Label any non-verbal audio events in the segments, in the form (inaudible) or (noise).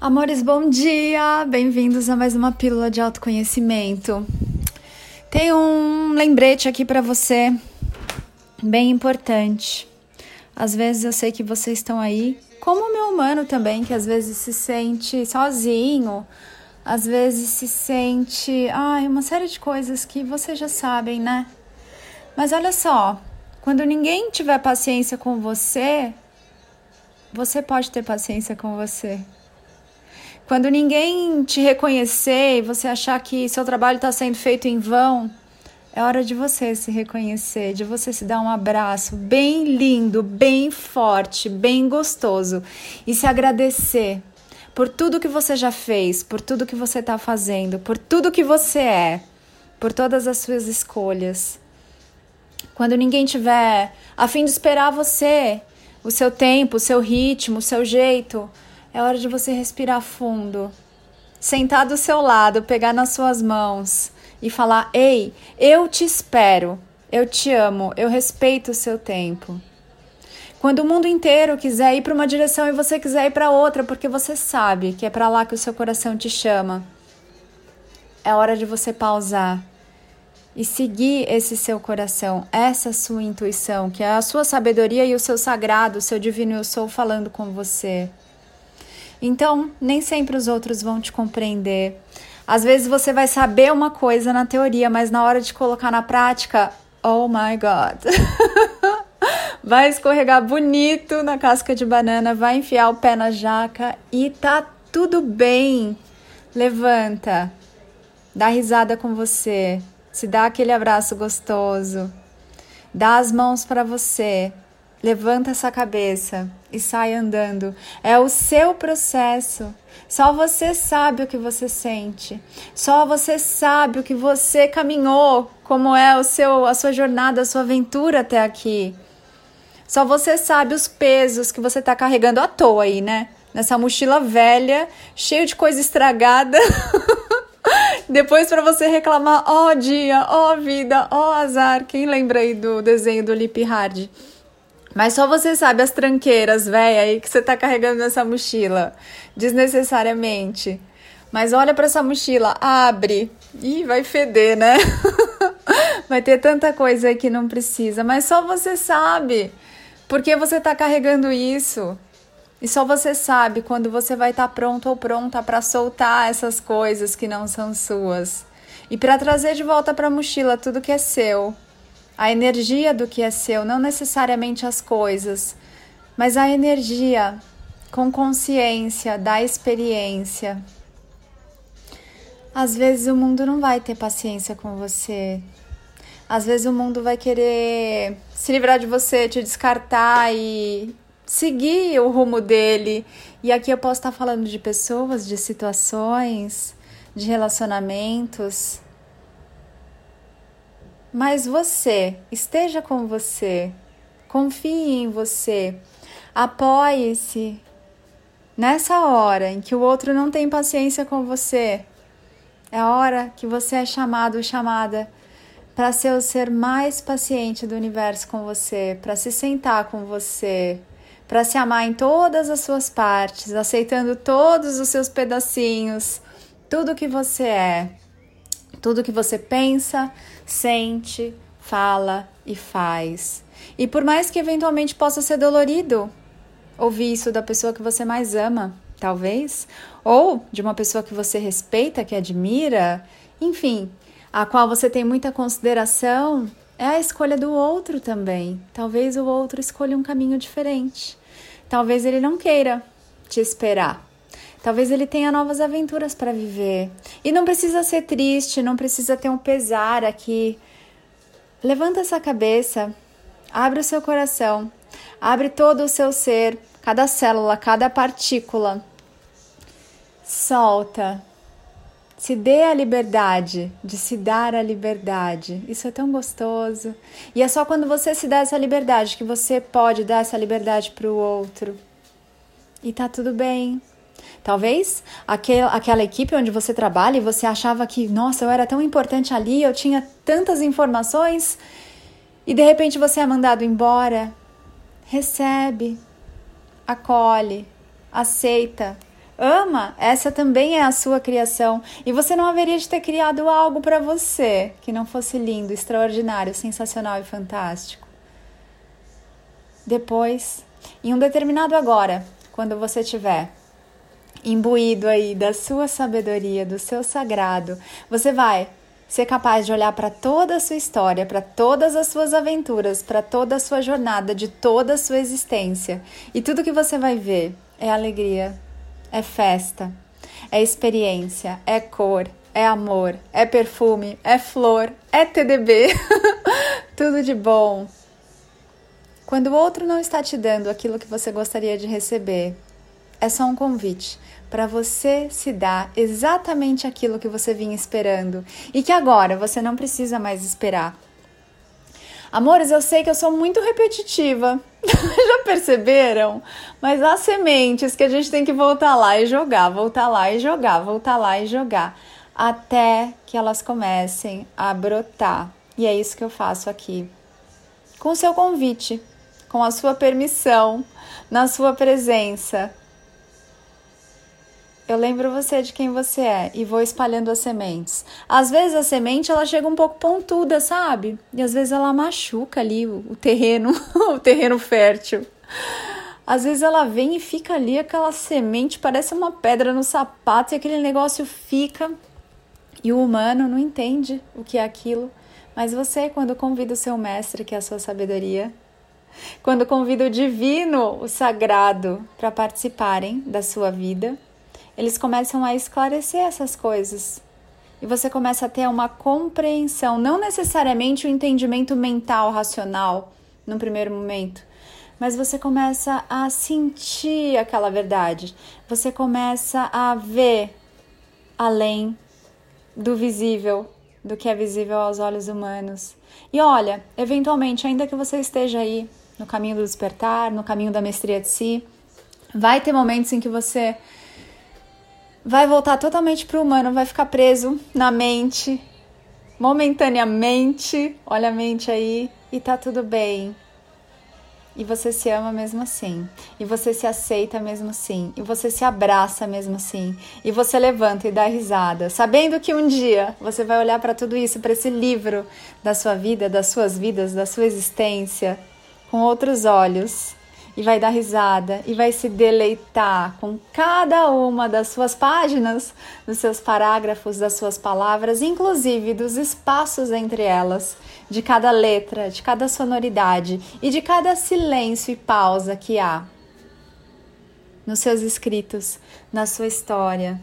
Amores, bom dia! Bem-vindos a mais uma pílula de autoconhecimento. Tem um lembrete aqui para você, bem importante. Às vezes eu sei que vocês estão aí, como o meu humano também, que às vezes se sente sozinho, às vezes se sente, ai, uma série de coisas que vocês já sabem, né? Mas olha só, quando ninguém tiver paciência com você, você pode ter paciência com você. Quando ninguém te reconhecer e você achar que seu trabalho está sendo feito em vão, é hora de você se reconhecer, de você se dar um abraço bem lindo, bem forte, bem gostoso e se agradecer por tudo que você já fez, por tudo que você está fazendo, por tudo que você é, por todas as suas escolhas. Quando ninguém tiver a fim de esperar você, o seu tempo, o seu ritmo, o seu jeito, é hora de você respirar fundo, sentar do seu lado, pegar nas suas mãos e falar: Ei, eu te espero, eu te amo, eu respeito o seu tempo. Quando o mundo inteiro quiser ir para uma direção e você quiser ir para outra, porque você sabe que é para lá que o seu coração te chama, é hora de você pausar e seguir esse seu coração, essa sua intuição, que é a sua sabedoria e o seu sagrado, o seu divino eu sou falando com você. Então, nem sempre os outros vão te compreender. Às vezes você vai saber uma coisa na teoria, mas na hora de colocar na prática, oh my god. (laughs) vai escorregar bonito na casca de banana, vai enfiar o pé na jaca e tá tudo bem. Levanta, dá risada com você, se dá aquele abraço gostoso, dá as mãos para você, Levanta essa cabeça e sai andando. É o seu processo. Só você sabe o que você sente. Só você sabe o que você caminhou, como é o seu a sua jornada, a sua aventura até aqui. Só você sabe os pesos que você está carregando à toa aí, né? Nessa mochila velha, cheio de coisa estragada. (laughs) Depois para você reclamar, ó oh, dia, ó oh, vida, ó oh, azar. Quem lembra aí do desenho do Lip Hard? Mas só você sabe as tranqueiras, véia, aí que você tá carregando nessa mochila, desnecessariamente. Mas olha para essa mochila, abre. e vai feder, né? (laughs) vai ter tanta coisa aí que não precisa, mas só você sabe. Porque você tá carregando isso. E só você sabe quando você vai estar tá pronto ou pronta para soltar essas coisas que não são suas. E para trazer de volta para a mochila tudo que é seu a energia do que é seu, não necessariamente as coisas, mas a energia com consciência da experiência. Às vezes o mundo não vai ter paciência com você. Às vezes o mundo vai querer se livrar de você, te descartar e seguir o rumo dele. E aqui eu posso estar falando de pessoas, de situações, de relacionamentos mas você, esteja com você, confie em você, apoie-se nessa hora em que o outro não tem paciência com você. É a hora que você é chamado ou chamada para ser o ser mais paciente do universo com você, para se sentar com você, para se amar em todas as suas partes, aceitando todos os seus pedacinhos, tudo que você é. Tudo que você pensa, sente, fala e faz. E por mais que eventualmente possa ser dolorido ouvir isso da pessoa que você mais ama, talvez, ou de uma pessoa que você respeita, que admira, enfim, a qual você tem muita consideração, é a escolha do outro também. Talvez o outro escolha um caminho diferente. Talvez ele não queira te esperar. Talvez ele tenha novas aventuras para viver. E não precisa ser triste, não precisa ter um pesar aqui. Levanta essa cabeça, abre o seu coração, abre todo o seu ser, cada célula, cada partícula. Solta. Se dê a liberdade de se dar a liberdade. Isso é tão gostoso. E é só quando você se dá essa liberdade que você pode dar essa liberdade para o outro. E tá tudo bem. Talvez aquel, aquela equipe onde você trabalha e você achava que, nossa, eu era tão importante ali, eu tinha tantas informações e de repente você é mandado embora. Recebe, acolhe, aceita, ama, essa também é a sua criação e você não haveria de ter criado algo para você que não fosse lindo, extraordinário, sensacional e fantástico. Depois, em um determinado agora, quando você tiver imbuído aí da sua sabedoria, do seu sagrado, você vai ser capaz de olhar para toda a sua história, para todas as suas aventuras, para toda a sua jornada, de toda a sua existência. E tudo que você vai ver é alegria, é festa, é experiência, é cor, é amor, é perfume, é flor, é TDB. (laughs) tudo de bom. Quando o outro não está te dando aquilo que você gostaria de receber, é só um convite para você se dar exatamente aquilo que você vinha esperando e que agora você não precisa mais esperar. Amores, eu sei que eu sou muito repetitiva. (laughs) Já perceberam? Mas há sementes que a gente tem que voltar lá e jogar, voltar lá e jogar, voltar lá e jogar, até que elas comecem a brotar. E é isso que eu faço aqui. Com o seu convite, com a sua permissão, na sua presença, eu lembro você de quem você é e vou espalhando as sementes. Às vezes a semente ela chega um pouco pontuda, sabe? E às vezes ela machuca ali o, o terreno, (laughs) o terreno fértil. Às vezes ela vem e fica ali aquela semente, parece uma pedra no sapato e aquele negócio fica e o humano não entende o que é aquilo. Mas você, quando convida o seu mestre, que é a sua sabedoria, quando convida o divino, o sagrado, para participarem da sua vida, eles começam a esclarecer essas coisas. E você começa a ter uma compreensão, não necessariamente o um entendimento mental, racional, no primeiro momento, mas você começa a sentir aquela verdade. Você começa a ver além do visível, do que é visível aos olhos humanos. E olha, eventualmente, ainda que você esteja aí no caminho do despertar, no caminho da mestria de si, vai ter momentos em que você vai voltar totalmente para o humano, vai ficar preso na mente, momentaneamente. Olha a mente aí e tá tudo bem. E você se ama mesmo assim. E você se aceita mesmo assim. E você se abraça mesmo assim. E você levanta e dá risada, sabendo que um dia você vai olhar para tudo isso, para esse livro da sua vida, das suas vidas, da sua existência, com outros olhos e vai dar risada e vai se deleitar com cada uma das suas páginas, dos seus parágrafos, das suas palavras, inclusive dos espaços entre elas, de cada letra, de cada sonoridade e de cada silêncio e pausa que há nos seus escritos, na sua história.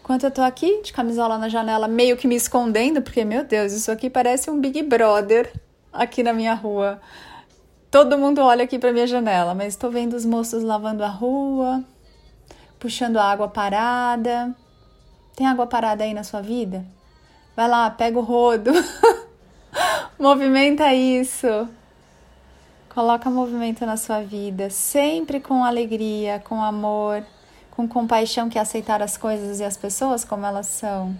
Enquanto eu tô aqui de camisola na janela, meio que me escondendo, porque meu Deus, isso aqui parece um Big Brother aqui na minha rua. Todo mundo olha aqui para minha janela, mas estou vendo os moços lavando a rua, puxando a água parada. Tem água parada aí na sua vida? Vai lá, pega o rodo. (laughs) Movimenta isso. Coloca movimento na sua vida, sempre com alegria, com amor, com compaixão que é aceitar as coisas e as pessoas como elas são.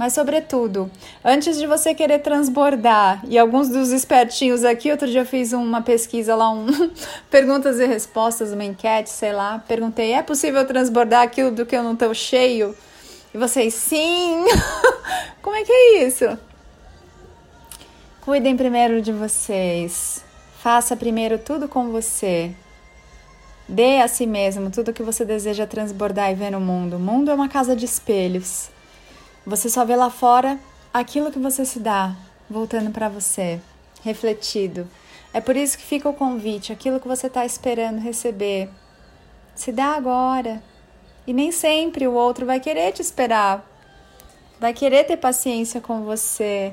Mas, sobretudo, antes de você querer transbordar, e alguns dos espertinhos aqui, outro dia eu fiz uma pesquisa lá, um (laughs) perguntas e respostas, uma enquete, sei lá. Perguntei: é possível transbordar aquilo do que eu não estou cheio? E vocês, sim! (laughs) Como é que é isso? Cuidem primeiro de vocês. Faça primeiro tudo com você. Dê a si mesmo tudo que você deseja transbordar e ver no mundo. O mundo é uma casa de espelhos. Você só vê lá fora aquilo que você se dá voltando para você, refletido. É por isso que fica o convite, aquilo que você está esperando receber. Se dá agora. E nem sempre o outro vai querer te esperar, vai querer ter paciência com você.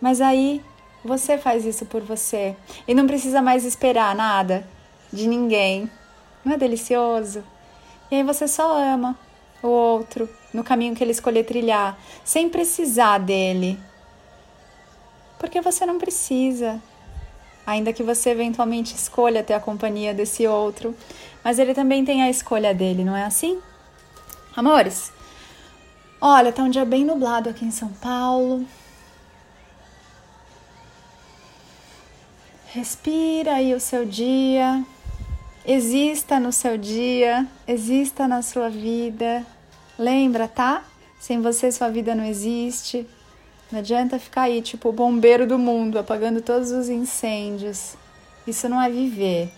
Mas aí você faz isso por você e não precisa mais esperar nada de ninguém. Não é delicioso? E aí você só ama o outro no caminho que ele escolher trilhar, sem precisar dele. Porque você não precisa. Ainda que você eventualmente escolha ter a companhia desse outro, mas ele também tem a escolha dele, não é assim? Amores, olha, tá um dia bem nublado aqui em São Paulo. Respira aí o seu dia. Exista no seu dia, exista na sua vida. Lembra, tá? Sem você, sua vida não existe. Não adianta ficar aí, tipo, o bombeiro do mundo, apagando todos os incêndios. Isso não é viver.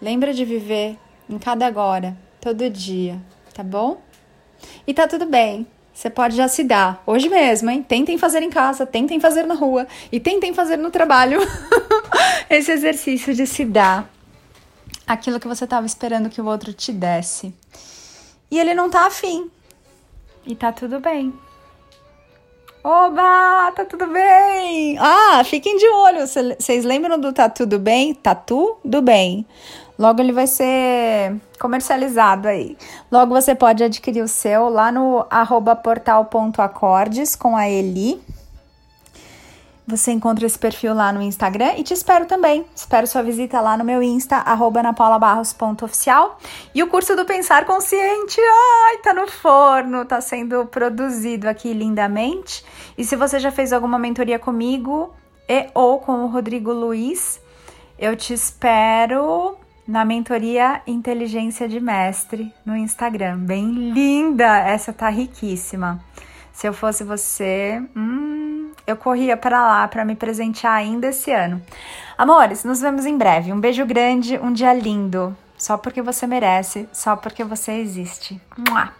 Lembra de viver em cada agora, todo dia, tá bom? E tá tudo bem. Você pode já se dar hoje mesmo, hein? Tentem fazer em casa, tentem fazer na rua e tentem fazer no trabalho (laughs) esse exercício de se dar aquilo que você estava esperando que o outro te desse. E ele não tá afim. E tá tudo bem. Oba, tá tudo bem! Ah, fiquem de olho. Vocês lembram do Tá Tudo Bem? Tá tudo bem. Logo ele vai ser comercializado aí. Logo você pode adquirir o seu lá no portal.acordes com a Eli. Você encontra esse perfil lá no Instagram e te espero também. Espero sua visita lá no meu Insta, arroba. E o curso do Pensar Consciente, ai, tá no forno, tá sendo produzido aqui lindamente. E se você já fez alguma mentoria comigo e ou com o Rodrigo Luiz, eu te espero na mentoria Inteligência de Mestre no Instagram. Bem linda! Essa tá riquíssima. Se eu fosse você, hum, eu corria para lá para me presentear ainda esse ano. Amores, nos vemos em breve. Um beijo grande, um dia lindo. Só porque você merece, só porque você existe. Mua!